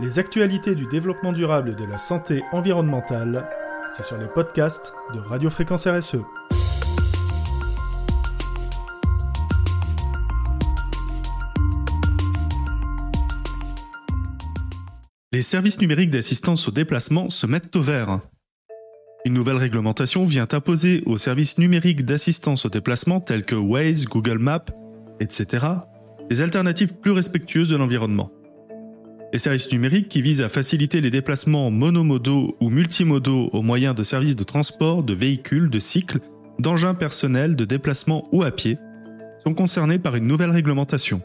Les actualités du développement durable et de la santé environnementale, c'est sur les podcasts de Radio Fréquence RSE. Les services numériques d'assistance au déplacement se mettent au vert. Une nouvelle réglementation vient imposer aux services numériques d'assistance au déplacement tels que Waze, Google Maps, etc., des alternatives plus respectueuses de l'environnement. Les services numériques qui visent à faciliter les déplacements monomodaux ou multimodaux au moyen de services de transport, de véhicules, de cycles, d'engins personnels, de déplacement ou à pied, sont concernés par une nouvelle réglementation.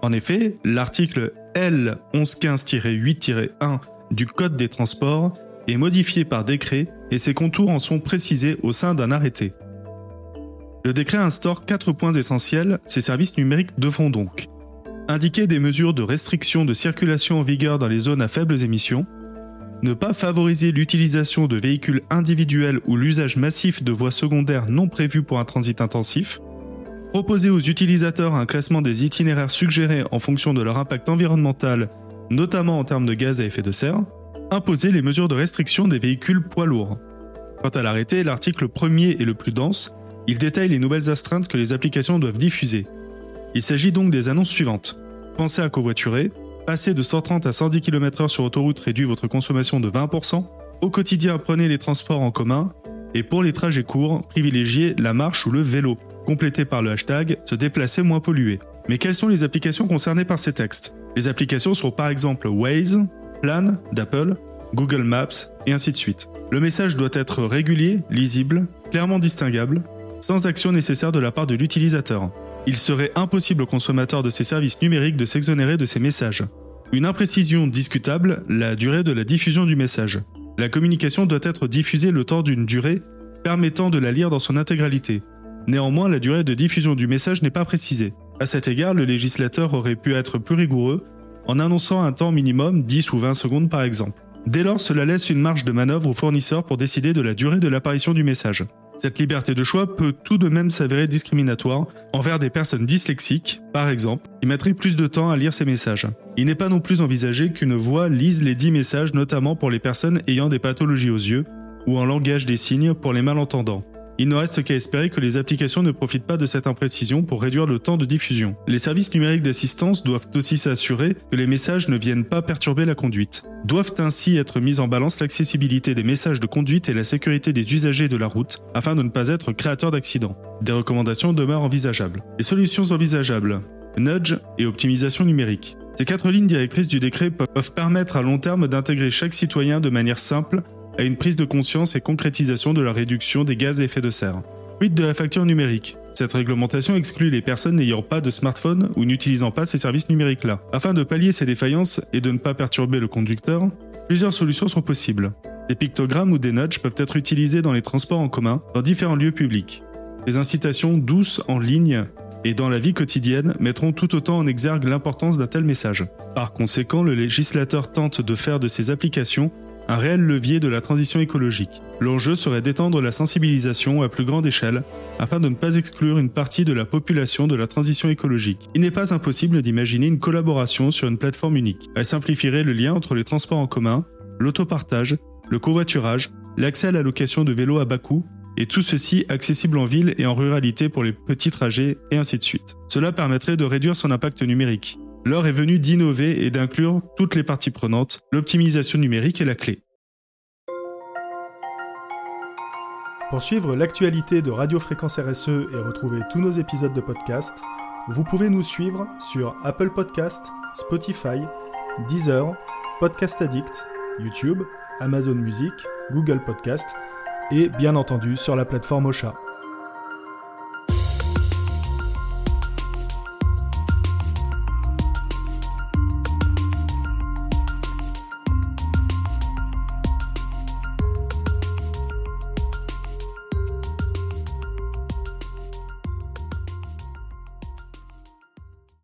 En effet, l'article L 1115-8-1 du Code des transports est modifié par décret et ses contours en sont précisés au sein d'un arrêté. Le décret instaure quatre points essentiels, ces services numériques devront donc indiquer des mesures de restriction de circulation en vigueur dans les zones à faibles émissions, ne pas favoriser l'utilisation de véhicules individuels ou l'usage massif de voies secondaires non prévues pour un transit intensif, proposer aux utilisateurs un classement des itinéraires suggérés en fonction de leur impact environnemental, notamment en termes de gaz à effet de serre, imposer les mesures de restriction des véhicules poids lourds. Quant à l'arrêté, l'article premier est le plus dense, il détaille les nouvelles astreintes que les applications doivent diffuser. Il s'agit donc des annonces suivantes. Pensez à covoiturer, passer de 130 à 110 km/h sur autoroute réduit votre consommation de 20%, au quotidien prenez les transports en commun, et pour les trajets courts, privilégiez la marche ou le vélo, complété par le hashtag se déplacer moins pollué. Mais quelles sont les applications concernées par ces textes? Les applications sont par exemple Waze, Plan d'Apple, Google Maps et ainsi de suite. Le message doit être régulier, lisible, clairement distinguable, sans action nécessaire de la part de l'utilisateur. Il serait impossible aux consommateurs de ces services numériques de s'exonérer de ces messages. Une imprécision discutable, la durée de la diffusion du message. La communication doit être diffusée le temps d'une durée permettant de la lire dans son intégralité. Néanmoins, la durée de diffusion du message n'est pas précisée. À cet égard, le législateur aurait pu être plus rigoureux en annonçant un temps minimum 10 ou 20 secondes par exemple. Dès lors, cela laisse une marge de manœuvre au fournisseur pour décider de la durée de l'apparition du message. Cette liberté de choix peut tout de même s'avérer discriminatoire envers des personnes dyslexiques, par exemple, qui mettraient plus de temps à lire ces messages. Il n'est pas non plus envisagé qu'une voix lise les dix messages notamment pour les personnes ayant des pathologies aux yeux, ou en langage des signes pour les malentendants. Il ne reste qu'à espérer que les applications ne profitent pas de cette imprécision pour réduire le temps de diffusion. Les services numériques d'assistance doivent aussi s'assurer que les messages ne viennent pas perturber la conduite. Doivent ainsi être mis en balance l'accessibilité des messages de conduite et la sécurité des usagers de la route afin de ne pas être créateur d'accidents. Des recommandations demeurent envisageables. Les solutions envisageables nudge et optimisation numérique. Ces quatre lignes directrices du décret peuvent permettre à long terme d'intégrer chaque citoyen de manière simple à une prise de conscience et concrétisation de la réduction des gaz à effet de serre. 8 de la facture numérique? Cette réglementation exclut les personnes n'ayant pas de smartphone ou n'utilisant pas ces services numériques-là. Afin de pallier ces défaillances et de ne pas perturber le conducteur, plusieurs solutions sont possibles. Des pictogrammes ou des nudges peuvent être utilisés dans les transports en commun, dans différents lieux publics. Des incitations douces en ligne et dans la vie quotidienne mettront tout autant en exergue l'importance d'un tel message. Par conséquent, le législateur tente de faire de ces applications un réel levier de la transition écologique. L'enjeu serait d'étendre la sensibilisation à plus grande échelle afin de ne pas exclure une partie de la population de la transition écologique. Il n'est pas impossible d'imaginer une collaboration sur une plateforme unique. Elle simplifierait le lien entre les transports en commun, l'autopartage, le covoiturage, l'accès à la location de vélos à bas coût et tout ceci accessible en ville et en ruralité pour les petits trajets et ainsi de suite. Cela permettrait de réduire son impact numérique, L'heure est venue d'innover et d'inclure toutes les parties prenantes. L'optimisation numérique est la clé. Pour suivre l'actualité de Radio Fréquence RSE et retrouver tous nos épisodes de podcast, vous pouvez nous suivre sur Apple Podcast, Spotify, Deezer, Podcast Addict, YouTube, Amazon Music, Google Podcast et bien entendu sur la plateforme Ocha.